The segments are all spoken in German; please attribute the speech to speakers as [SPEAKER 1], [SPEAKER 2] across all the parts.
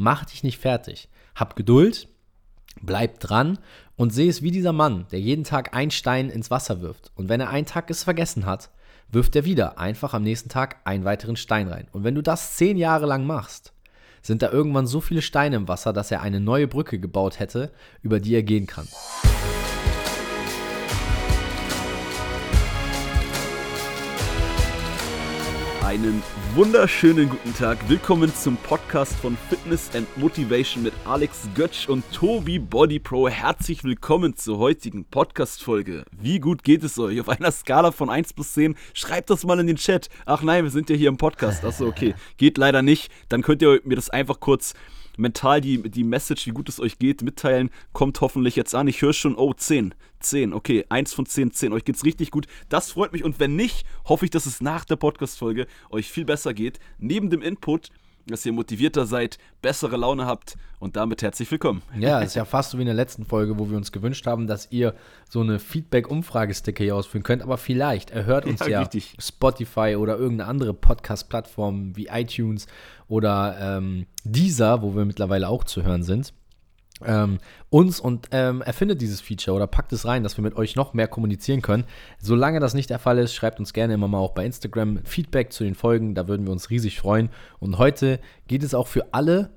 [SPEAKER 1] Mach dich nicht fertig. Hab Geduld, bleib dran und seh es wie dieser Mann, der jeden Tag einen Stein ins Wasser wirft. Und wenn er einen Tag es vergessen hat, wirft er wieder einfach am nächsten Tag einen weiteren Stein rein. Und wenn du das zehn Jahre lang machst, sind da irgendwann so viele Steine im Wasser, dass er eine neue Brücke gebaut hätte, über die er gehen kann.
[SPEAKER 2] Einen wunderschönen guten Tag. Willkommen zum Podcast von Fitness and Motivation mit Alex Götsch und Tobi Body Pro. Herzlich willkommen zur heutigen Podcast-Folge. Wie gut geht es euch? Auf einer Skala von 1 bis 10. Schreibt das mal in den Chat. Ach nein, wir sind ja hier im Podcast. Achso, okay. Geht leider nicht. Dann könnt ihr mir das einfach kurz mental die, die Message, wie gut es euch geht, mitteilen. Kommt hoffentlich jetzt an. Ich höre schon, oh, 10. 10, okay, 1 von 10, 10. Euch geht's richtig gut. Das freut mich. Und wenn nicht, hoffe ich, dass es nach der Podcast-Folge euch viel besser geht. Neben dem Input, dass ihr motivierter seid, bessere Laune habt und damit herzlich willkommen.
[SPEAKER 1] Ja, ist ja fast so wie in der letzten Folge, wo wir uns gewünscht haben, dass ihr so eine Feedback-Umfragesticker hier ausführen könnt. Aber vielleicht erhört uns ja, ja Spotify oder irgendeine andere Podcast-Plattform wie iTunes oder ähm, Deezer, wo wir mittlerweile auch zu hören sind ähm, uns und ähm, erfindet dieses Feature oder packt es rein, dass wir mit euch noch mehr kommunizieren können. Solange das nicht der Fall ist, schreibt uns gerne immer mal auch bei Instagram Feedback zu den Folgen, da würden wir uns riesig freuen. Und heute geht es auch für alle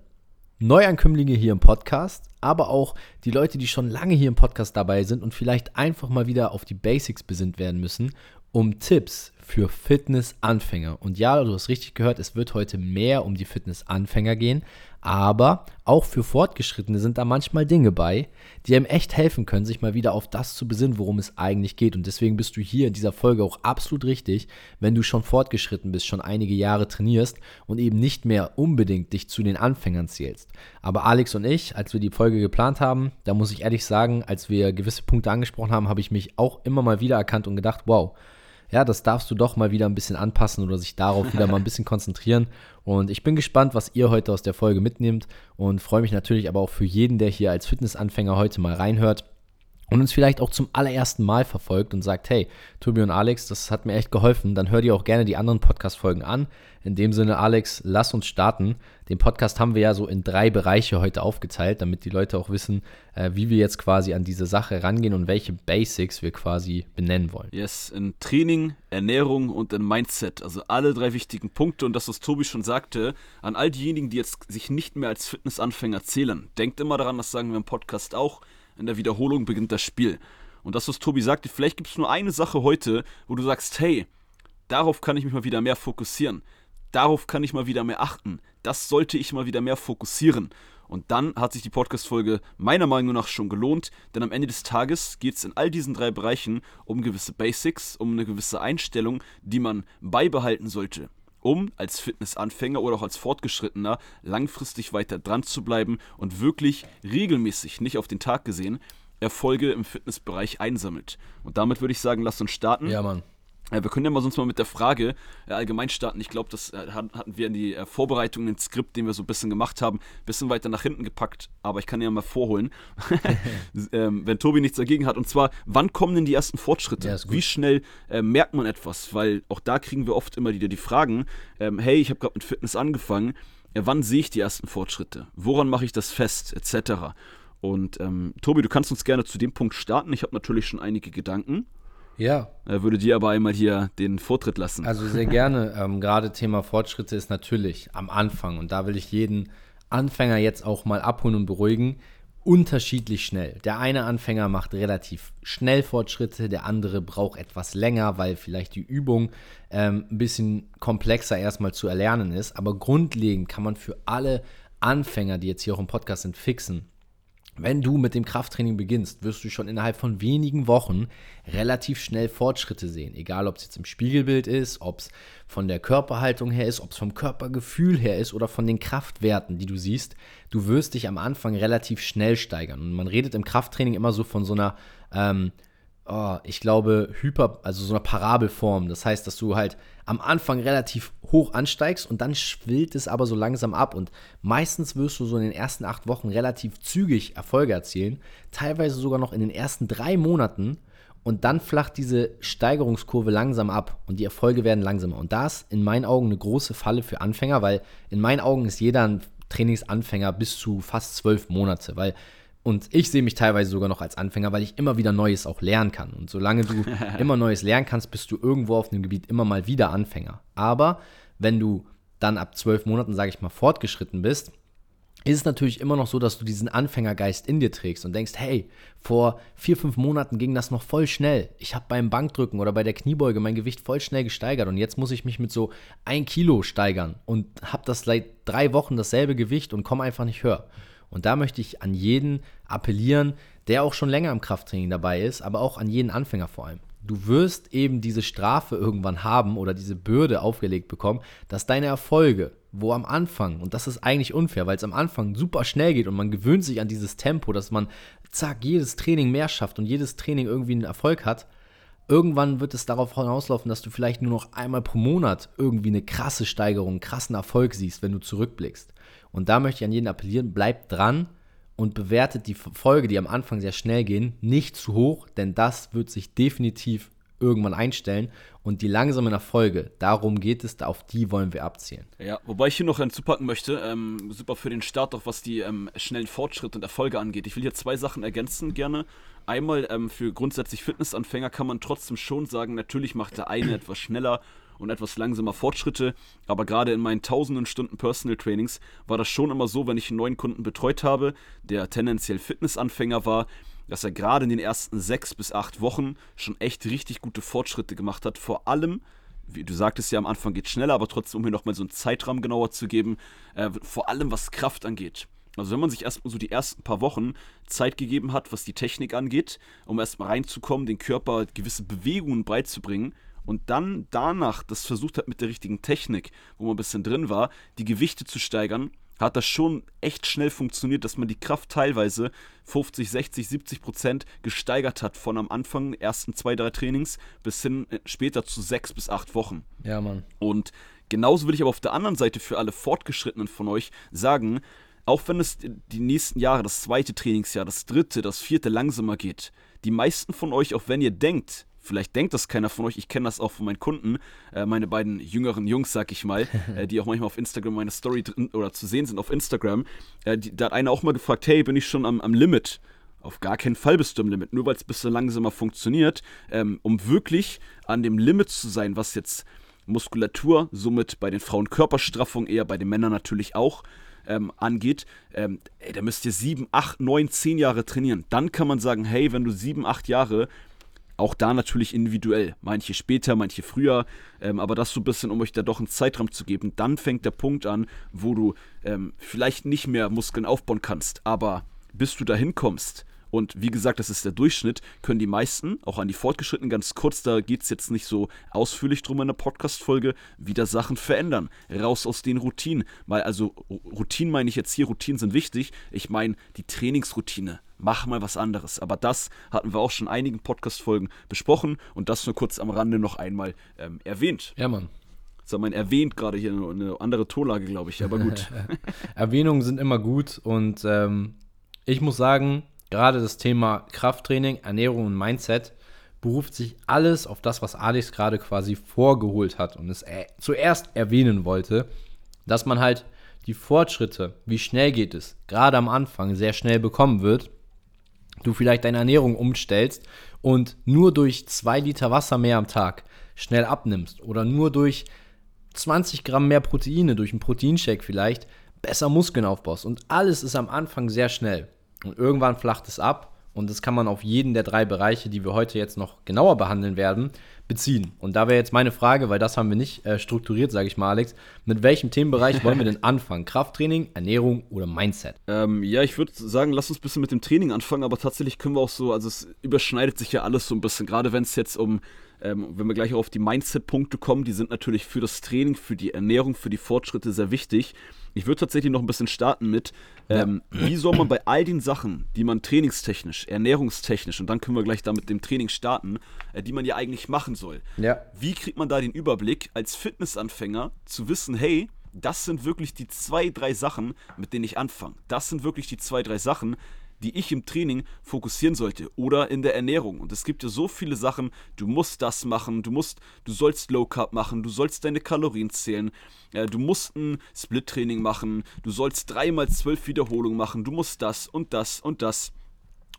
[SPEAKER 1] Neuankömmlinge hier im Podcast, aber auch die Leute, die schon lange hier im Podcast dabei sind und vielleicht einfach mal wieder auf die Basics besinnt werden müssen, um Tipps für Fitness-Anfänger. Und ja, du hast richtig gehört, es wird heute mehr um die Fitness-Anfänger gehen, aber auch für Fortgeschrittene sind da manchmal Dinge bei, die einem echt helfen können, sich mal wieder auf das zu besinnen, worum es eigentlich geht. Und deswegen bist du hier in dieser Folge auch absolut richtig, wenn du schon fortgeschritten bist, schon einige Jahre trainierst und eben nicht mehr unbedingt dich zu den Anfängern zählst. Aber Alex und ich, als wir die Folge geplant haben, da muss ich ehrlich sagen, als wir gewisse Punkte angesprochen haben, habe ich mich auch immer mal wieder erkannt und gedacht, wow, ja, das darfst du doch mal wieder ein bisschen anpassen oder sich darauf wieder mal ein bisschen konzentrieren. Und ich bin gespannt, was ihr heute aus der Folge mitnehmt und freue mich natürlich aber auch für jeden, der hier als Fitnessanfänger heute mal reinhört und uns vielleicht auch zum allerersten Mal verfolgt und sagt, hey, Tobi und Alex, das hat mir echt geholfen, dann hört ihr auch gerne die anderen Podcast-Folgen an. In dem Sinne, Alex, lass uns starten. Den Podcast haben wir ja so in drei Bereiche heute aufgeteilt, damit die Leute auch wissen, äh, wie wir jetzt quasi an diese Sache rangehen und welche Basics wir quasi benennen wollen.
[SPEAKER 2] Yes, in Training, Ernährung und in Mindset. Also alle drei wichtigen Punkte und das, was Tobi schon sagte, an all diejenigen, die jetzt sich nicht mehr als Fitnessanfänger zählen. Denkt immer daran, das sagen wir im Podcast auch in der Wiederholung beginnt das Spiel. Und das, was Tobi sagte, vielleicht gibt es nur eine Sache heute, wo du sagst, hey, darauf kann ich mich mal wieder mehr fokussieren. Darauf kann ich mal wieder mehr achten. Das sollte ich mal wieder mehr fokussieren. Und dann hat sich die Podcast-Folge meiner Meinung nach schon gelohnt, denn am Ende des Tages geht es in all diesen drei Bereichen um gewisse Basics, um eine gewisse Einstellung, die man beibehalten sollte um als Fitnessanfänger oder auch als Fortgeschrittener langfristig weiter dran zu bleiben und wirklich regelmäßig, nicht auf den Tag gesehen, Erfolge im Fitnessbereich einsammelt. Und damit würde ich sagen, lasst uns starten.
[SPEAKER 1] Ja, Mann.
[SPEAKER 2] Wir können ja mal sonst mal mit der Frage äh, allgemein starten. Ich glaube, das äh, hatten wir in die äh, Vorbereitung, in den Skript, den wir so ein bisschen gemacht haben, ein bisschen weiter nach hinten gepackt. Aber ich kann ja mal vorholen, ähm, wenn Tobi nichts dagegen hat. Und zwar, wann kommen denn die ersten Fortschritte? Ja, Wie schnell äh, merkt man etwas? Weil auch da kriegen wir oft immer wieder die Fragen, ähm, hey, ich habe gerade mit Fitness angefangen. Ja, wann sehe ich die ersten Fortschritte? Woran mache ich das fest? Etc. Und ähm, Tobi, du kannst uns gerne zu dem Punkt starten. Ich habe natürlich schon einige Gedanken.
[SPEAKER 1] Ja.
[SPEAKER 2] Er würde dir aber einmal hier den Vortritt lassen.
[SPEAKER 1] Also sehr gerne. ähm, Gerade Thema Fortschritte ist natürlich am Anfang und da will ich jeden Anfänger jetzt auch mal abholen und beruhigen. Unterschiedlich schnell. Der eine Anfänger macht relativ schnell Fortschritte, der andere braucht etwas länger, weil vielleicht die Übung ähm, ein bisschen komplexer erstmal zu erlernen ist. Aber grundlegend kann man für alle Anfänger, die jetzt hier auch im Podcast sind, fixen. Wenn du mit dem Krafttraining beginnst, wirst du schon innerhalb von wenigen Wochen relativ schnell Fortschritte sehen. Egal, ob es jetzt im Spiegelbild ist, ob es von der Körperhaltung her ist, ob es vom Körpergefühl her ist oder von den Kraftwerten, die du siehst. Du wirst dich am Anfang relativ schnell steigern. Und man redet im Krafttraining immer so von so einer ähm, oh, ich glaube, Hyper, also so eine Parabelform. Das heißt, dass du halt am Anfang relativ hoch ansteigst und dann schwillt es aber so langsam ab. Und meistens wirst du so in den ersten acht Wochen relativ zügig Erfolge erzielen, teilweise sogar noch in den ersten drei Monaten. Und dann flacht diese Steigerungskurve langsam ab und die Erfolge werden langsamer. Und das ist in meinen Augen eine große Falle für Anfänger, weil in meinen Augen ist jeder ein Trainingsanfänger bis zu fast zwölf Monate, weil und ich sehe mich teilweise sogar noch als Anfänger, weil ich immer wieder Neues auch lernen kann. Und solange du immer Neues lernen kannst, bist du irgendwo auf dem Gebiet immer mal wieder Anfänger. Aber wenn du dann ab zwölf Monaten, sage ich mal, fortgeschritten bist, ist es natürlich immer noch so, dass du diesen Anfängergeist in dir trägst und denkst, hey, vor vier, fünf Monaten ging das noch voll schnell. Ich habe beim Bankdrücken oder bei der Kniebeuge mein Gewicht voll schnell gesteigert und jetzt muss ich mich mit so ein Kilo steigern und habe das seit drei Wochen dasselbe Gewicht und komme einfach nicht höher. Und da möchte ich an jeden appellieren, der auch schon länger im Krafttraining dabei ist, aber auch an jeden Anfänger vor allem du wirst eben diese Strafe irgendwann haben oder diese Bürde aufgelegt bekommen, dass deine Erfolge, wo am Anfang, und das ist eigentlich unfair, weil es am Anfang super schnell geht und man gewöhnt sich an dieses Tempo, dass man, zack, jedes Training mehr schafft und jedes Training irgendwie einen Erfolg hat, irgendwann wird es darauf hinauslaufen, dass du vielleicht nur noch einmal pro Monat irgendwie eine krasse Steigerung, einen krassen Erfolg siehst, wenn du zurückblickst. Und da möchte ich an jeden appellieren, bleib dran, und bewertet die Folge, die am Anfang sehr schnell gehen, nicht zu hoch, denn das wird sich definitiv irgendwann einstellen. Und die langsamen Erfolge, darum geht es, auf die wollen wir abzielen.
[SPEAKER 2] Ja, wobei ich hier noch hinzupacken möchte, ähm, super für den Start, auch was die ähm, schnellen Fortschritte und Erfolge angeht. Ich will hier zwei Sachen ergänzen gerne. Einmal ähm, für grundsätzlich Fitnessanfänger kann man trotzdem schon sagen, natürlich macht der eine etwas schneller und etwas langsamer Fortschritte. Aber gerade in meinen tausenden Stunden Personal Trainings war das schon immer so, wenn ich einen neuen Kunden betreut habe, der tendenziell Fitnessanfänger war, dass er gerade in den ersten sechs bis acht Wochen schon echt richtig gute Fortschritte gemacht hat. Vor allem, wie du sagtest ja am Anfang geht schneller, aber trotzdem, um mir nochmal so einen Zeitrahmen genauer zu geben, äh, vor allem was Kraft angeht. Also wenn man sich erstmal so die ersten paar Wochen Zeit gegeben hat, was die Technik angeht, um erstmal reinzukommen, den Körper gewisse Bewegungen beizubringen, und dann danach das versucht hat mit der richtigen Technik, wo man ein bisschen drin war, die Gewichte zu steigern, hat das schon echt schnell funktioniert, dass man die Kraft teilweise 50, 60, 70 Prozent gesteigert hat von am Anfang ersten zwei, drei Trainings bis hin äh, später zu sechs bis acht Wochen.
[SPEAKER 1] Ja, Mann.
[SPEAKER 2] Und genauso würde ich aber auf der anderen Seite für alle Fortgeschrittenen von euch sagen, auch wenn es die nächsten Jahre, das zweite Trainingsjahr, das dritte, das vierte langsamer geht, die meisten von euch, auch wenn ihr denkt, Vielleicht denkt das keiner von euch, ich kenne das auch von meinen Kunden, äh, meine beiden jüngeren Jungs, sag ich mal, äh, die auch manchmal auf Instagram meine Story drin oder zu sehen sind auf Instagram. Äh, die, da hat einer auch mal gefragt, hey, bin ich schon am, am Limit? Auf gar keinen Fall bist du am Limit, nur weil es ein bisschen langsamer funktioniert, ähm, um wirklich an dem Limit zu sein, was jetzt Muskulatur, somit bei den Frauen Körperstraffung, eher bei den Männern natürlich auch, ähm, angeht, ähm, ey, da müsst ihr sieben, acht, neun, zehn Jahre trainieren. Dann kann man sagen, hey, wenn du sieben, acht Jahre auch da natürlich individuell. Manche später, manche früher. Ähm, aber das so ein bisschen, um euch da doch einen Zeitraum zu geben. Dann fängt der Punkt an, wo du ähm, vielleicht nicht mehr Muskeln aufbauen kannst. Aber bis du dahin kommst, und wie gesagt, das ist der Durchschnitt, können die meisten, auch an die Fortgeschrittenen, ganz kurz, da geht es jetzt nicht so ausführlich drum in der Podcast-Folge, wieder Sachen verändern. Raus aus den Routinen. Weil, also Routinen meine ich jetzt hier, Routinen sind wichtig. Ich meine die Trainingsroutine. Mach mal was anderes. Aber das hatten wir auch schon in einigen Podcast-Folgen besprochen und das nur kurz am Rande noch einmal ähm, erwähnt.
[SPEAKER 1] Ja, Mann.
[SPEAKER 2] Das hat man erwähnt gerade hier eine andere Tonlage, glaube ich, aber gut.
[SPEAKER 1] Erwähnungen sind immer gut und ähm, ich muss sagen, gerade das Thema Krafttraining, Ernährung und Mindset beruft sich alles auf das, was Alex gerade quasi vorgeholt hat und es äh, zuerst erwähnen wollte, dass man halt die Fortschritte, wie schnell geht es, gerade am Anfang sehr schnell bekommen wird, du vielleicht deine Ernährung umstellst und nur durch zwei Liter Wasser mehr am Tag schnell abnimmst oder nur durch 20 Gramm mehr Proteine, durch einen Proteinshake vielleicht, besser Muskeln aufbaust. Und alles ist am Anfang sehr schnell. Und irgendwann flacht es ab und das kann man auf jeden der drei Bereiche, die wir heute jetzt noch genauer behandeln werden, beziehen. Und da wäre jetzt meine Frage, weil das haben wir nicht äh, strukturiert, sage ich mal, Alex. Mit welchem Themenbereich wollen wir denn anfangen? Krafttraining, Ernährung oder Mindset?
[SPEAKER 2] Ähm, ja, ich würde sagen, lass uns ein bisschen mit dem Training anfangen, aber tatsächlich können wir auch so, also es überschneidet sich ja alles so ein bisschen, gerade wenn es jetzt um ähm, wenn wir gleich auch auf die Mindset-Punkte kommen, die sind natürlich für das Training, für die Ernährung, für die Fortschritte sehr wichtig. Ich würde tatsächlich noch ein bisschen starten mit, ähm, ja. wie soll man bei all den Sachen, die man trainingstechnisch, ernährungstechnisch, und dann können wir gleich da mit dem Training starten, äh, die man ja eigentlich machen soll.
[SPEAKER 1] Ja.
[SPEAKER 2] Wie kriegt man da den Überblick als Fitnessanfänger zu wissen, hey, das sind wirklich die zwei, drei Sachen, mit denen ich anfange. Das sind wirklich die zwei, drei Sachen, die ich im Training fokussieren sollte oder in der Ernährung. Und es gibt ja so viele Sachen, du musst das machen, du musst, du sollst Low Carb machen, du sollst deine Kalorien zählen, äh, du musst ein Split-Training machen, du sollst dreimal zwölf Wiederholungen machen, du musst das und das und das.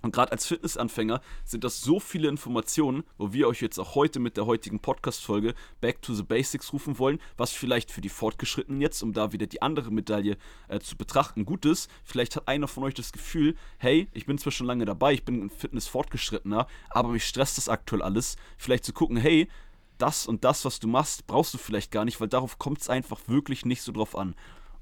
[SPEAKER 2] Und gerade als Fitnessanfänger sind das so viele Informationen, wo wir euch jetzt auch heute mit der heutigen Podcast-Folge Back to the Basics rufen wollen, was vielleicht für die Fortgeschrittenen jetzt, um da wieder die andere Medaille äh, zu betrachten, gut ist. Vielleicht hat einer von euch das Gefühl, hey, ich bin zwar schon lange dabei, ich bin in Fitness fortgeschrittener, aber mich stresst das aktuell alles. Vielleicht zu gucken, hey, das und das, was du machst, brauchst du vielleicht gar nicht, weil darauf kommt es einfach wirklich nicht so drauf an.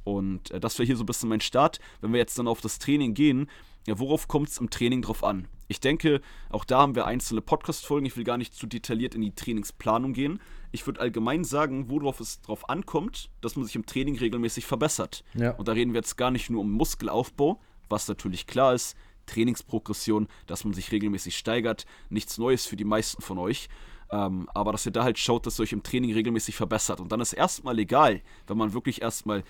[SPEAKER 2] Und äh, das wäre hier so ein bisschen mein Start. Wenn wir jetzt dann auf das Training gehen, ja, worauf kommt es im Training drauf an? Ich denke, auch da haben wir einzelne Podcast-Folgen. Ich will gar nicht zu detailliert in die Trainingsplanung gehen. Ich würde allgemein sagen, worauf es drauf ankommt, dass man sich im Training regelmäßig verbessert. Ja. Und da reden wir jetzt gar nicht nur um Muskelaufbau, was natürlich klar ist, Trainingsprogression, dass man sich regelmäßig steigert, nichts Neues für die meisten von euch. Ähm, aber dass ihr da halt schaut, dass ihr euch im Training regelmäßig verbessert. Und dann ist erstmal egal, wenn man wirklich erstmal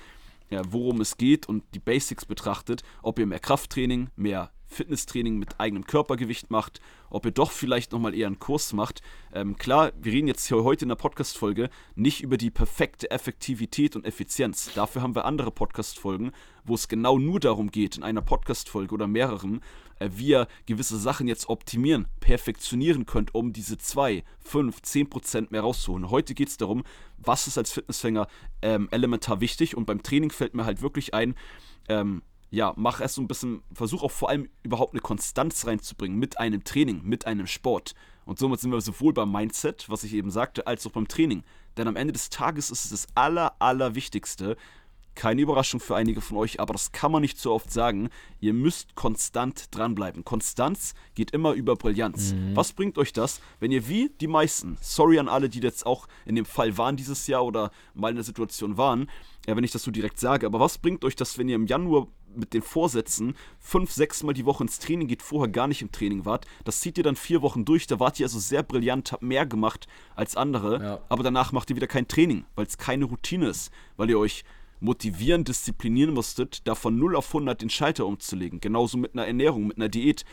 [SPEAKER 2] ja, worum es geht und die Basics betrachtet, ob ihr mehr Krafttraining, mehr Fitnesstraining mit eigenem Körpergewicht macht, ob ihr doch vielleicht nochmal eher einen Kurs macht. Ähm, klar, wir reden jetzt hier heute in der Podcast-Folge nicht über die perfekte Effektivität und Effizienz. Dafür haben wir andere Podcast-Folgen, wo es genau nur darum geht, in einer Podcast-Folge oder mehreren, wie ihr gewisse Sachen jetzt optimieren, perfektionieren könnt, um diese 2, 5, 10% mehr rauszuholen. Heute geht es darum, was ist als Fitnessfänger ähm, elementar wichtig und beim Training fällt mir halt wirklich ein, ähm, ja, mach erst so ein bisschen, versuch auch vor allem überhaupt eine Konstanz reinzubringen mit einem Training, mit einem Sport. Und somit sind wir sowohl beim Mindset, was ich eben sagte, als auch beim Training. Denn am Ende des Tages ist es das Aller, Allerwichtigste, keine Überraschung für einige von euch, aber das kann man nicht so oft sagen. Ihr müsst konstant dranbleiben. Konstanz geht immer über Brillanz. Mhm. Was bringt euch das, wenn ihr wie die meisten, sorry an alle, die jetzt auch in dem Fall waren dieses Jahr oder mal in der Situation waren, ja, wenn ich das so direkt sage, aber was bringt euch das, wenn ihr im Januar mit den Vorsätzen fünf, sechs Mal die Woche ins Training geht, vorher gar nicht im Training wart. Das zieht ihr dann vier Wochen durch, da wart ihr also sehr brillant, habt mehr gemacht als andere, ja. aber danach macht ihr wieder kein Training, weil es keine Routine ist, weil ihr euch motivieren, disziplinieren musstet, da von 0 auf 100 den Schalter umzulegen. Genauso mit einer Ernährung, mit einer Diät.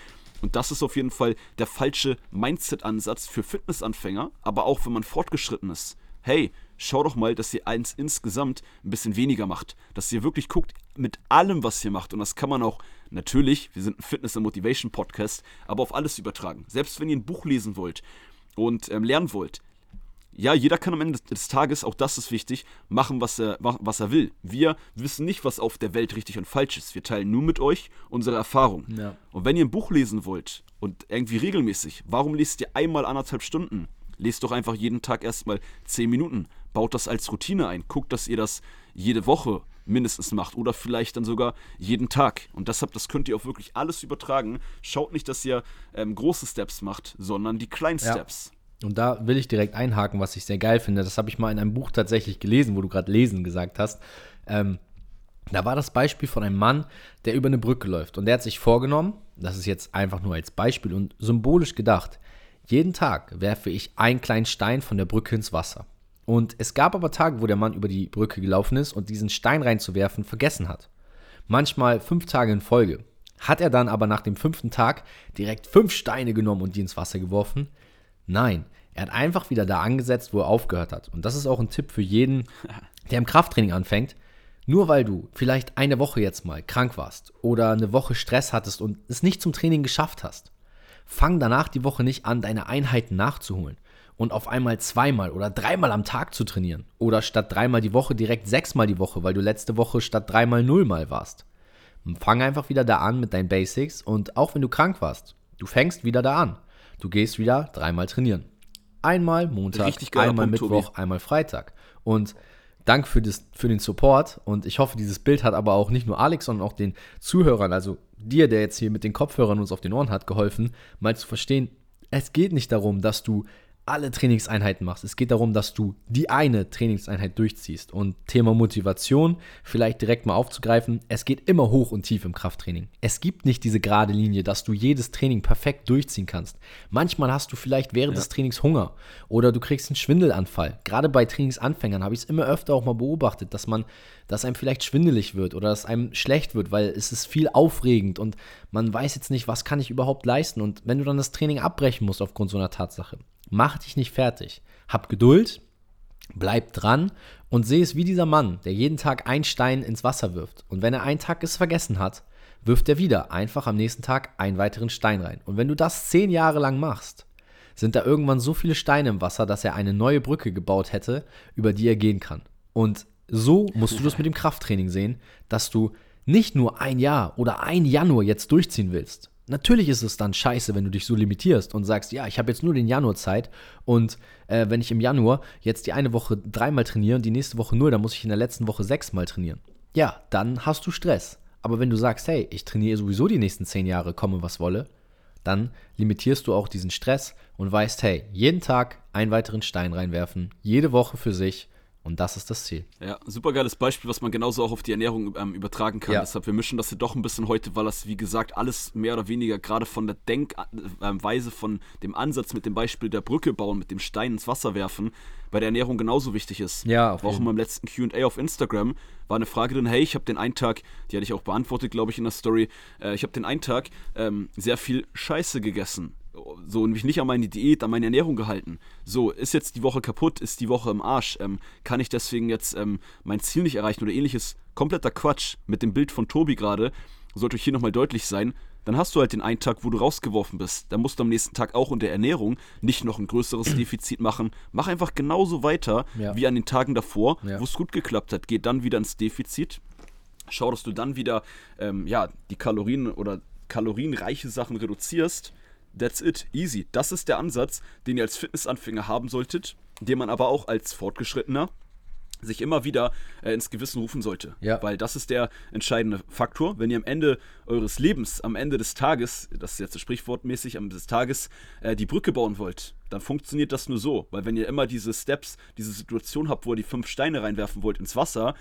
[SPEAKER 2] Und das ist auf jeden Fall der falsche Mindset-Ansatz für Fitnessanfänger, aber auch wenn man fortgeschritten ist. Hey, schau doch mal, dass ihr eins insgesamt ein bisschen weniger macht. Dass ihr wirklich guckt mit allem, was ihr macht. Und das kann man auch natürlich, wir sind ein Fitness- und Motivation-Podcast, aber auf alles übertragen. Selbst wenn ihr ein Buch lesen wollt und ähm, lernen wollt, ja, jeder kann am Ende des Tages, auch das ist wichtig, machen, was er, was er will. Wir wissen nicht, was auf der Welt richtig und falsch ist. Wir teilen nur mit euch unsere Erfahrung. Ja. Und wenn ihr ein Buch lesen wollt und irgendwie regelmäßig, warum lest ihr einmal anderthalb Stunden? Lest doch einfach jeden Tag erstmal zehn Minuten. Baut das als Routine ein. Guckt, dass ihr das jede Woche mindestens macht oder vielleicht dann sogar jeden Tag. Und deshalb, das könnt ihr auch wirklich alles übertragen. Schaut nicht, dass ihr ähm, große Steps macht, sondern die kleinen ja. Steps.
[SPEAKER 1] Und da will ich direkt einhaken, was ich sehr geil finde. Das habe ich mal in einem Buch tatsächlich gelesen, wo du gerade lesen gesagt hast. Ähm, da war das Beispiel von einem Mann, der über eine Brücke läuft. Und der hat sich vorgenommen, das ist jetzt einfach nur als Beispiel und symbolisch gedacht, jeden Tag werfe ich einen kleinen Stein von der Brücke ins Wasser. Und es gab aber Tage, wo der Mann über die Brücke gelaufen ist und diesen Stein reinzuwerfen vergessen hat. Manchmal fünf Tage in Folge. Hat er dann aber nach dem fünften Tag direkt fünf Steine genommen und die ins Wasser geworfen? Nein, er hat einfach wieder da angesetzt, wo er aufgehört hat. Und das ist auch ein Tipp für jeden, der im Krafttraining anfängt. Nur weil du vielleicht eine Woche jetzt mal krank warst oder eine Woche Stress hattest und es nicht zum Training geschafft hast, fang danach die Woche nicht an, deine Einheiten nachzuholen und auf einmal zweimal oder dreimal am Tag zu trainieren. Oder statt dreimal die Woche direkt sechsmal die Woche, weil du letzte Woche statt dreimal nullmal warst. Fang einfach wieder da an mit deinen Basics und auch wenn du krank warst, du fängst wieder da an. Du gehst wieder dreimal trainieren. Einmal Montag, einmal Punkt, Mittwoch, Tobi. einmal Freitag. Und Dank für, das, für den Support. Und ich hoffe, dieses Bild hat aber auch nicht nur Alex, sondern auch den Zuhörern, also dir, der jetzt hier mit den Kopfhörern uns auf den Ohren hat, geholfen, mal zu verstehen, es geht nicht darum, dass du alle Trainingseinheiten machst. Es geht darum, dass du die eine Trainingseinheit durchziehst. Und Thema Motivation, vielleicht direkt mal aufzugreifen, es geht immer hoch und tief im Krafttraining. Es gibt nicht diese gerade Linie, dass du jedes Training perfekt durchziehen kannst. Manchmal hast du vielleicht während ja. des Trainings Hunger oder du kriegst einen Schwindelanfall. Gerade bei Trainingsanfängern habe ich es immer öfter auch mal beobachtet, dass man, dass einem vielleicht schwindelig wird oder dass einem schlecht wird, weil es ist viel aufregend und man weiß jetzt nicht, was kann ich überhaupt leisten. Und wenn du dann das Training abbrechen musst aufgrund so einer Tatsache, Mach dich nicht fertig. Hab Geduld, bleib dran und seh es wie dieser Mann, der jeden Tag einen Stein ins Wasser wirft. Und wenn er einen Tag es vergessen hat, wirft er wieder einfach am nächsten Tag einen weiteren Stein rein. Und wenn du das zehn Jahre lang machst, sind da irgendwann so viele Steine im Wasser, dass er eine neue Brücke gebaut hätte, über die er gehen kann. Und so musst du das mit dem Krafttraining sehen, dass du nicht nur ein Jahr oder ein Januar jetzt durchziehen willst, Natürlich ist es dann scheiße, wenn du dich so limitierst und sagst, ja, ich habe jetzt nur den Januar Zeit und äh, wenn ich im Januar jetzt die eine Woche dreimal trainiere und die nächste Woche nur, dann muss ich in der letzten Woche sechsmal trainieren. Ja, dann hast du Stress. Aber wenn du sagst, hey, ich trainiere sowieso die nächsten zehn Jahre, komme was wolle, dann limitierst du auch diesen Stress und weißt, hey, jeden Tag einen weiteren Stein reinwerfen, jede Woche für sich und das ist das Ziel.
[SPEAKER 2] Ja, super geiles Beispiel, was man genauso auch auf die Ernährung ähm, übertragen kann. Ja. Deshalb, wir mischen das hier doch ein bisschen heute, weil das, wie gesagt, alles mehr oder weniger gerade von der Denkweise, von dem Ansatz mit dem Beispiel der Brücke bauen, mit dem Stein ins Wasser werfen, bei der Ernährung genauso wichtig ist.
[SPEAKER 1] Ja,
[SPEAKER 2] auf Auch in meinem letzten QA auf Instagram war eine Frage drin: Hey, ich habe den einen Tag, die hatte ich auch beantwortet, glaube ich, in der Story, äh, ich habe den einen Tag ähm, sehr viel Scheiße gegessen so und mich nicht an meine Diät, an meine Ernährung gehalten. So, ist jetzt die Woche kaputt, ist die Woche im Arsch, ähm, kann ich deswegen jetzt ähm, mein Ziel nicht erreichen oder ähnliches. Kompletter Quatsch mit dem Bild von Tobi gerade, sollte euch hier nochmal deutlich sein. Dann hast du halt den einen Tag, wo du rausgeworfen bist. Dann musst du am nächsten Tag auch in der Ernährung nicht noch ein größeres Defizit machen. Mach einfach genauso weiter ja. wie an den Tagen davor, ja. wo es gut geklappt hat. Geh dann wieder ins Defizit. Schau, dass du dann wieder ähm, ja, die Kalorien oder kalorienreiche Sachen reduzierst That's it, easy. Das ist der Ansatz, den ihr als Fitnessanfänger haben solltet, den man aber auch als Fortgeschrittener sich immer wieder äh, ins Gewissen rufen sollte. Ja. Weil das ist der entscheidende Faktor. Wenn ihr am Ende eures Lebens, am Ende des Tages, das ist jetzt sprichwortmäßig, am Ende des Tages äh, die Brücke bauen wollt, dann funktioniert das nur so. Weil wenn ihr immer diese Steps, diese Situation habt, wo ihr die fünf Steine reinwerfen wollt ins Wasser,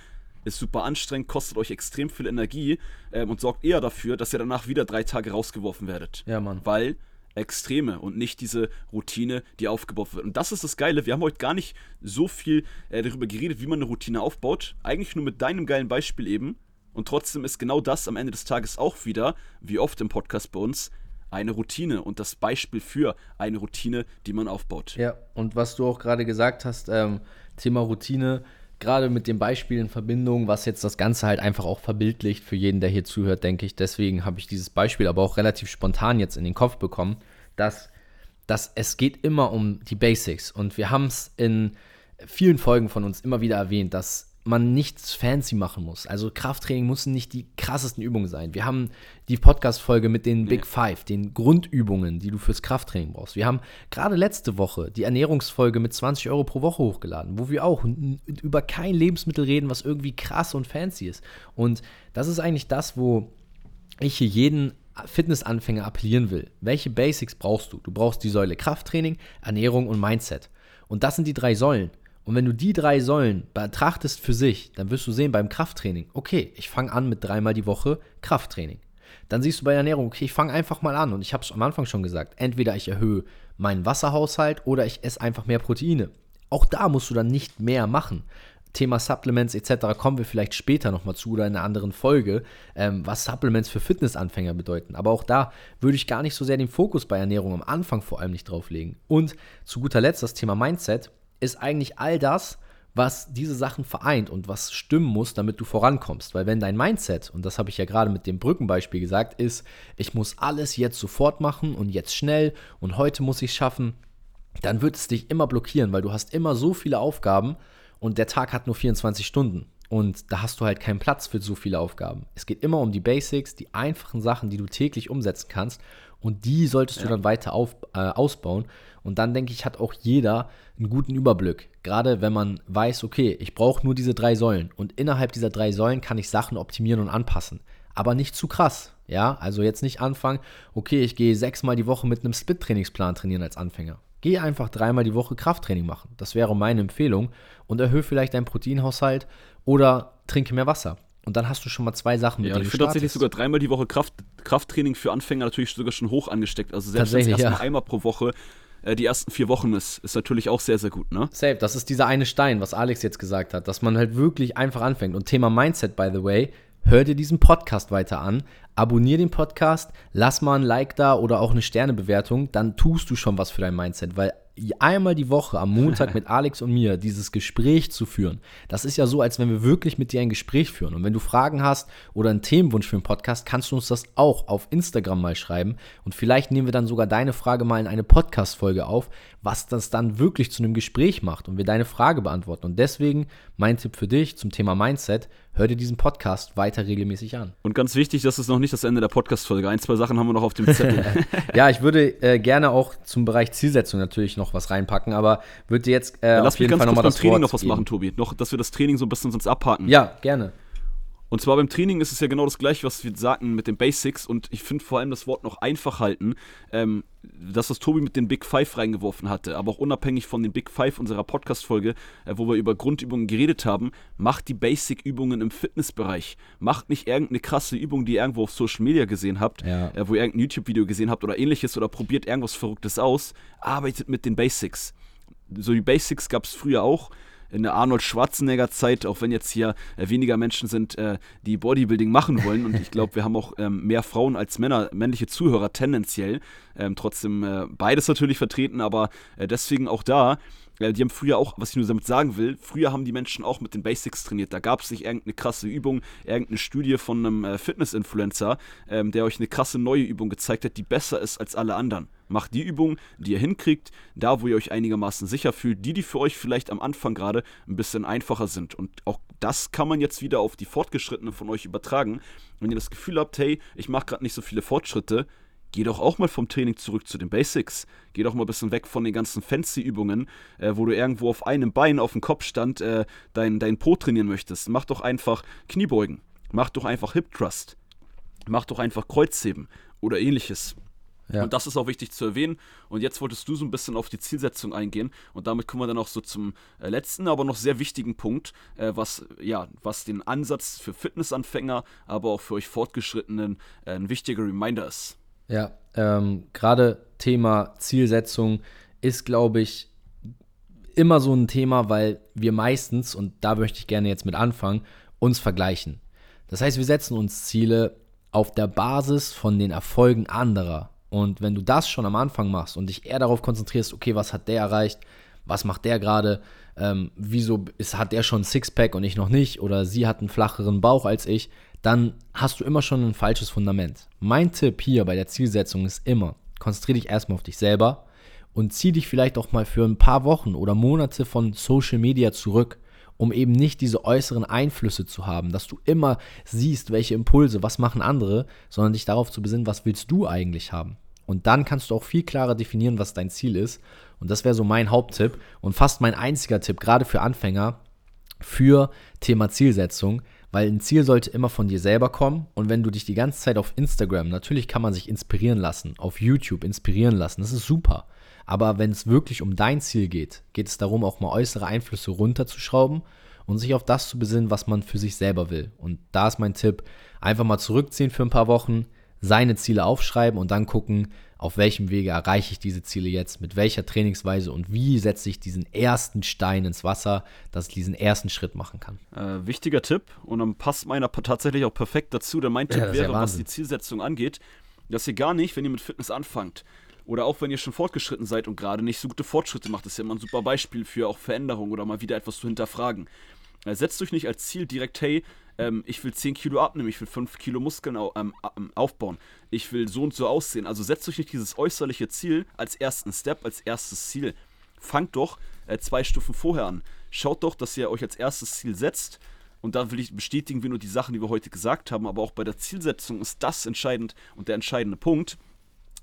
[SPEAKER 2] ist super anstrengend, kostet euch extrem viel Energie ähm, und sorgt eher dafür, dass ihr danach wieder drei Tage rausgeworfen werdet.
[SPEAKER 1] Ja, Mann.
[SPEAKER 2] Weil Extreme und nicht diese Routine, die aufgebaut wird. Und das ist das Geile. Wir haben heute gar nicht so viel äh, darüber geredet, wie man eine Routine aufbaut. Eigentlich nur mit deinem geilen Beispiel eben. Und trotzdem ist genau das am Ende des Tages auch wieder, wie oft im Podcast bei uns, eine Routine und das Beispiel für eine Routine, die man aufbaut.
[SPEAKER 1] Ja, und was du auch gerade gesagt hast, ähm, Thema Routine, gerade mit dem Beispiel in Verbindung, was jetzt das Ganze halt einfach auch verbildlicht für jeden, der hier zuhört, denke ich. Deswegen habe ich dieses Beispiel aber auch relativ spontan jetzt in den Kopf bekommen, dass, dass es geht immer um die Basics. Und wir haben es in vielen Folgen von uns immer wieder erwähnt, dass man nichts fancy machen muss. Also Krafttraining müssen nicht die krassesten Übungen sein. Wir haben die Podcast-Folge mit den Big Five, den Grundübungen, die du fürs Krafttraining brauchst. Wir haben gerade letzte Woche die Ernährungsfolge mit 20 Euro pro Woche hochgeladen, wo wir auch über kein Lebensmittel reden, was irgendwie krass und fancy ist. Und das ist eigentlich das, wo ich hier jeden Fitnessanfänger appellieren will. Welche Basics brauchst du? Du brauchst die Säule Krafttraining, Ernährung und Mindset. Und das sind die drei Säulen. Und wenn du die drei Säulen betrachtest für sich, dann wirst du sehen beim Krafttraining, okay, ich fange an mit dreimal die Woche Krafttraining. Dann siehst du bei der Ernährung, okay, ich fange einfach mal an. Und ich habe es am Anfang schon gesagt, entweder ich erhöhe meinen Wasserhaushalt oder ich esse einfach mehr Proteine. Auch da musst du dann nicht mehr machen. Thema Supplements etc. kommen wir vielleicht später nochmal zu oder in einer anderen Folge, ähm, was Supplements für Fitnessanfänger bedeuten. Aber auch da würde ich gar nicht so sehr den Fokus bei Ernährung am Anfang vor allem nicht drauf legen. Und zu guter Letzt das Thema Mindset ist eigentlich all das, was diese Sachen vereint und was stimmen muss, damit du vorankommst. Weil wenn dein Mindset, und das habe ich ja gerade mit dem Brückenbeispiel gesagt, ist, ich muss alles jetzt sofort machen und jetzt schnell und heute muss ich es schaffen, dann wird es dich immer blockieren, weil du hast immer so viele Aufgaben und der Tag hat nur 24 Stunden. Und da hast du halt keinen Platz für so viele Aufgaben. Es geht immer um die Basics, die einfachen Sachen, die du täglich umsetzen kannst. Und die solltest ja. du dann weiter auf, äh, ausbauen. Und dann denke ich, hat auch jeder einen guten Überblick. Gerade wenn man weiß, okay, ich brauche nur diese drei Säulen. Und innerhalb dieser drei Säulen kann ich Sachen optimieren und anpassen. Aber nicht zu krass. Ja, also jetzt nicht anfangen, okay, ich gehe sechsmal die Woche mit einem Split-Trainingsplan trainieren als Anfänger. Geh einfach dreimal die Woche Krafttraining machen. Das wäre meine Empfehlung. Und erhöhe vielleicht deinen Proteinhaushalt oder trinke mehr Wasser. Und dann hast du schon mal zwei Sachen
[SPEAKER 2] mit ja, denen ich finde tatsächlich sogar dreimal die Woche Kraft, Krafttraining für Anfänger natürlich sogar schon hoch angesteckt. Also selbst wenn es erstmal ja. einmal pro Woche äh, die ersten vier Wochen ist, ist natürlich auch sehr, sehr gut, ne?
[SPEAKER 1] Safe, das ist dieser eine Stein, was Alex jetzt gesagt hat, dass man halt wirklich einfach anfängt. Und Thema Mindset, by the way, hör dir diesen Podcast weiter an, abonnier den Podcast, lass mal ein Like da oder auch eine Sternebewertung, dann tust du schon was für dein Mindset, weil einmal die Woche am Montag mit Alex und mir dieses Gespräch zu führen, das ist ja so, als wenn wir wirklich mit dir ein Gespräch führen. Und wenn du Fragen hast oder einen Themenwunsch für einen Podcast, kannst du uns das auch auf Instagram mal schreiben. Und vielleicht nehmen wir dann sogar deine Frage mal in eine Podcast-Folge auf, was das dann wirklich zu einem Gespräch macht und wir deine Frage beantworten. Und deswegen mein Tipp für dich zum Thema Mindset, hör dir diesen Podcast weiter regelmäßig an.
[SPEAKER 2] Und ganz wichtig, das ist noch nicht das Ende der Podcast-Folge. Ein, zwei Sachen haben wir noch auf dem Zettel.
[SPEAKER 1] ja, ich würde äh, gerne auch zum Bereich Zielsetzung natürlich noch was reinpacken, aber würde jetzt äh,
[SPEAKER 2] Lass auf jeden Fall nochmal das Training noch was geben. machen, Tobi. Noch, dass wir das Training so ein bisschen sonst abhaken.
[SPEAKER 1] Ja, gerne.
[SPEAKER 2] Und zwar beim Training ist es ja genau das gleiche, was wir sagten mit den Basics. Und ich finde vor allem das Wort noch einfach halten. Ähm, das, was Tobi mit den Big Five reingeworfen hatte, aber auch unabhängig von den Big Five unserer Podcast-Folge, äh, wo wir über Grundübungen geredet haben, macht die Basic-Übungen im Fitnessbereich. Macht nicht irgendeine krasse Übung, die ihr irgendwo auf Social Media gesehen habt, ja. äh, wo ihr irgendein YouTube-Video gesehen habt oder ähnliches oder probiert irgendwas Verrücktes aus. Arbeitet mit den Basics. So die Basics gab es früher auch in der Arnold Schwarzenegger Zeit, auch wenn jetzt hier äh, weniger Menschen sind, äh, die Bodybuilding machen wollen. Und ich glaube, wir haben auch ähm, mehr Frauen als Männer, männliche Zuhörer tendenziell. Ähm, trotzdem äh, beides natürlich vertreten, aber deswegen auch da die haben früher auch, was ich nur damit sagen will, früher haben die Menschen auch mit den Basics trainiert. Da gab es nicht irgendeine krasse Übung, irgendeine Studie von einem äh, Fitness-Influencer, ähm, der euch eine krasse neue Übung gezeigt hat, die besser ist als alle anderen. Macht die Übung, die ihr hinkriegt, da wo ihr euch einigermaßen sicher fühlt, die, die für euch vielleicht am Anfang gerade ein bisschen einfacher sind. Und auch das kann man jetzt wieder auf die Fortgeschrittenen von euch übertragen. Wenn ihr das Gefühl habt, hey, ich mache gerade nicht so viele Fortschritte, geh doch auch mal vom Training zurück zu den Basics. Geh doch mal ein bisschen weg von den ganzen Fancy-Übungen, äh, wo du irgendwo auf einem Bein auf dem Kopfstand äh, dein, dein Po trainieren möchtest. Mach doch einfach Kniebeugen. Mach doch einfach Hip Thrust. Mach doch einfach Kreuzheben oder ähnliches. Ja. Und das ist auch wichtig zu erwähnen. Und jetzt wolltest du so ein bisschen auf die Zielsetzung eingehen. Und damit kommen wir dann auch so zum äh, letzten, aber noch sehr wichtigen Punkt, äh, was, ja, was den Ansatz für Fitnessanfänger, aber auch für euch Fortgeschrittenen äh, ein wichtiger Reminder ist.
[SPEAKER 1] Ja, ähm, gerade Thema Zielsetzung ist, glaube ich, immer so ein Thema, weil wir meistens, und da möchte ich gerne jetzt mit anfangen, uns vergleichen. Das heißt, wir setzen uns Ziele auf der Basis von den Erfolgen anderer. Und wenn du das schon am Anfang machst und dich eher darauf konzentrierst, okay, was hat der erreicht, was macht der gerade, ähm, wieso ist, hat der schon Sixpack und ich noch nicht, oder sie hat einen flacheren Bauch als ich, dann hast du immer schon ein falsches Fundament. Mein Tipp hier bei der Zielsetzung ist immer, konzentriere dich erstmal auf dich selber und zieh dich vielleicht auch mal für ein paar Wochen oder Monate von Social Media zurück, um eben nicht diese äußeren Einflüsse zu haben, dass du immer siehst, welche Impulse, was machen andere, sondern dich darauf zu besinnen, was willst du eigentlich haben. Und dann kannst du auch viel klarer definieren, was dein Ziel ist. Und das wäre so mein Haupttipp und fast mein einziger Tipp, gerade für Anfänger, für Thema Zielsetzung, weil ein Ziel sollte immer von dir selber kommen und wenn du dich die ganze Zeit auf Instagram, natürlich kann man sich inspirieren lassen, auf YouTube inspirieren lassen, das ist super. Aber wenn es wirklich um dein Ziel geht, geht es darum, auch mal äußere Einflüsse runterzuschrauben und sich auf das zu besinnen, was man für sich selber will. Und da ist mein Tipp, einfach mal zurückziehen für ein paar Wochen, seine Ziele aufschreiben und dann gucken, auf welchem Wege erreiche ich diese Ziele jetzt, mit welcher Trainingsweise und wie setze ich diesen ersten Stein ins Wasser, dass ich diesen ersten Schritt machen kann.
[SPEAKER 2] Äh, wichtiger Tipp und dann passt meiner tatsächlich auch perfekt dazu. Denn mein Tipp ja, wäre, was die Zielsetzung angeht, dass ihr gar nicht, wenn ihr mit Fitness anfangt, oder auch wenn ihr schon fortgeschritten seid und gerade nicht so gute Fortschritte macht, ist ja immer ein super Beispiel für auch Veränderung oder mal wieder etwas zu hinterfragen. Äh, setzt euch nicht als Ziel direkt, hey, ähm, ich will 10 Kilo abnehmen, ich will 5 Kilo Muskeln au ähm, ähm, aufbauen, ich will so und so aussehen. Also setzt euch nicht dieses äußerliche Ziel als ersten Step, als erstes Ziel. Fangt doch äh, zwei Stufen vorher an. Schaut doch, dass ihr euch als erstes Ziel setzt. Und da will ich bestätigen wir nur die Sachen, die wir heute gesagt haben, aber auch bei der Zielsetzung ist das entscheidend und der entscheidende Punkt.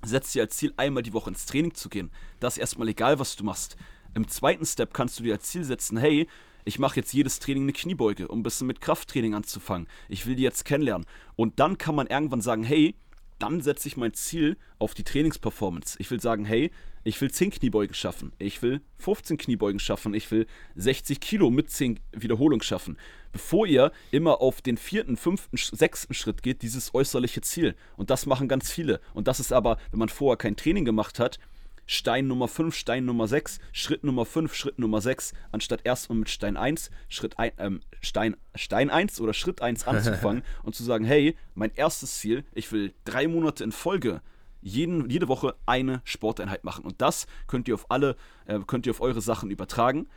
[SPEAKER 2] Setzt dir als Ziel, einmal die Woche ins Training zu gehen. Das ist erstmal egal, was du machst. Im zweiten Step kannst du dir als Ziel setzen, hey, ich mache jetzt jedes Training eine Kniebeuge, um ein bisschen mit Krafttraining anzufangen. Ich will die jetzt kennenlernen. Und dann kann man irgendwann sagen, hey, dann setze ich mein Ziel auf die Trainingsperformance. Ich will sagen, hey, ich will 10 Kniebeugen schaffen, ich will 15 Kniebeugen schaffen, ich will 60 Kilo mit 10 Wiederholungen schaffen. Bevor ihr immer auf den vierten, fünften, sechsten Schritt geht, dieses äußerliche Ziel. Und das machen ganz viele. Und das ist aber, wenn man vorher kein Training gemacht hat, Stein Nummer 5, Stein Nummer 6, Schritt Nummer 5, Schritt Nummer 6, anstatt erstmal mit Stein 1, Schritt ein, ähm, Stein, Stein 1 oder Schritt 1 anzufangen und zu sagen, hey, mein erstes Ziel, ich will drei Monate in Folge jeden, jede Woche eine Sporteinheit machen. Und das könnt ihr auf alle, äh, könnt ihr auf eure Sachen übertragen.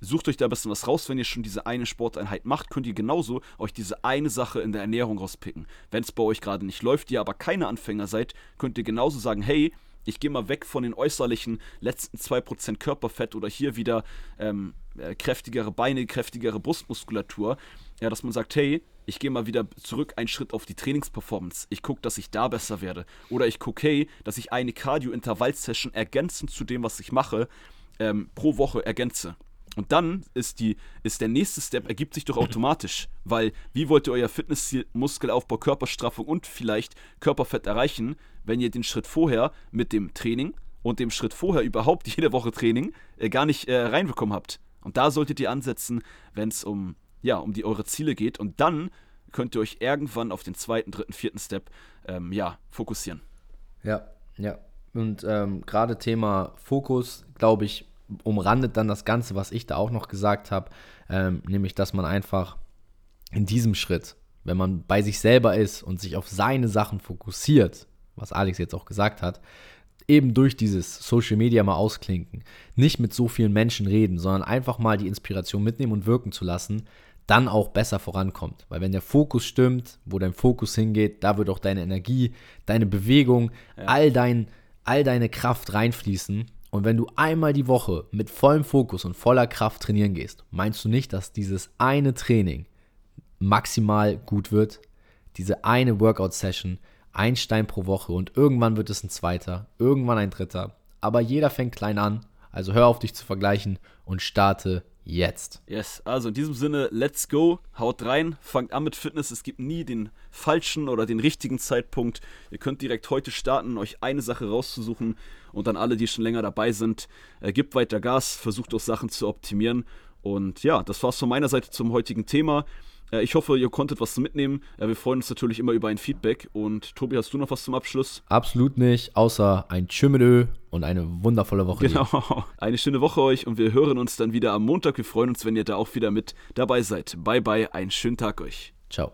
[SPEAKER 2] Sucht euch da ein bisschen was raus, wenn ihr schon diese eine Sporteinheit macht, könnt ihr genauso euch diese eine Sache in der Ernährung rauspicken. Wenn es bei euch gerade nicht läuft, ihr aber keine Anfänger seid, könnt ihr genauso sagen, hey, ich gehe mal weg von den äußerlichen letzten 2% Körperfett oder hier wieder ähm, äh, kräftigere Beine, kräftigere Brustmuskulatur. Ja, dass man sagt, hey, ich gehe mal wieder zurück einen Schritt auf die Trainingsperformance. Ich gucke, dass ich da besser werde. Oder ich gucke, hey, dass ich eine Cardio-Intervall-Session ergänzend zu dem, was ich mache, ähm, pro Woche ergänze. Und dann ist, die, ist der nächste Step, ergibt sich doch automatisch. Weil, wie wollt ihr euer Fitnessziel, Muskelaufbau, Körperstraffung und vielleicht Körperfett erreichen, wenn ihr den Schritt vorher mit dem Training und dem Schritt vorher überhaupt jede Woche Training äh, gar nicht äh, reinbekommen habt? Und da solltet ihr ansetzen, wenn es um, ja, um die, eure Ziele geht. Und dann könnt ihr euch irgendwann auf den zweiten, dritten, vierten Step ähm, ja, fokussieren.
[SPEAKER 1] Ja, ja. Und ähm, gerade Thema Fokus, glaube ich, umrandet dann das Ganze, was ich da auch noch gesagt habe, ähm, nämlich, dass man einfach in diesem Schritt, wenn man bei sich selber ist und sich auf seine Sachen fokussiert, was Alex jetzt auch gesagt hat, eben durch dieses Social Media mal ausklinken, nicht mit so vielen Menschen reden, sondern einfach mal die Inspiration mitnehmen und wirken zu lassen, dann auch besser vorankommt. Weil wenn der Fokus stimmt, wo dein Fokus hingeht, da wird auch deine Energie, deine Bewegung, ja. all, dein, all deine Kraft reinfließen. Und wenn du einmal die Woche mit vollem Fokus und voller Kraft trainieren gehst, meinst du nicht, dass dieses eine Training maximal gut wird? Diese eine Workout-Session, ein Stein pro Woche und irgendwann wird es ein zweiter, irgendwann ein dritter. Aber jeder fängt klein an, also hör auf dich zu vergleichen und starte jetzt.
[SPEAKER 2] Yes, also in diesem Sinne, let's go, haut rein, fangt an mit Fitness. Es gibt nie den falschen oder den richtigen Zeitpunkt. Ihr könnt direkt heute starten, euch eine Sache rauszusuchen und dann alle, die schon länger dabei sind, äh, gebt weiter Gas, versucht auch Sachen zu optimieren. Und ja, das war's von meiner Seite zum heutigen Thema. Äh, ich hoffe, ihr konntet was mitnehmen. Äh, wir freuen uns natürlich immer über ein Feedback. Und Tobi, hast du noch was zum Abschluss?
[SPEAKER 1] Absolut nicht, außer ein Tschümmelö und eine wundervolle Woche.
[SPEAKER 2] Genau, eine schöne Woche euch und wir hören uns dann wieder am Montag. Wir freuen uns, wenn ihr da auch wieder mit dabei seid. Bye bye, einen schönen Tag euch.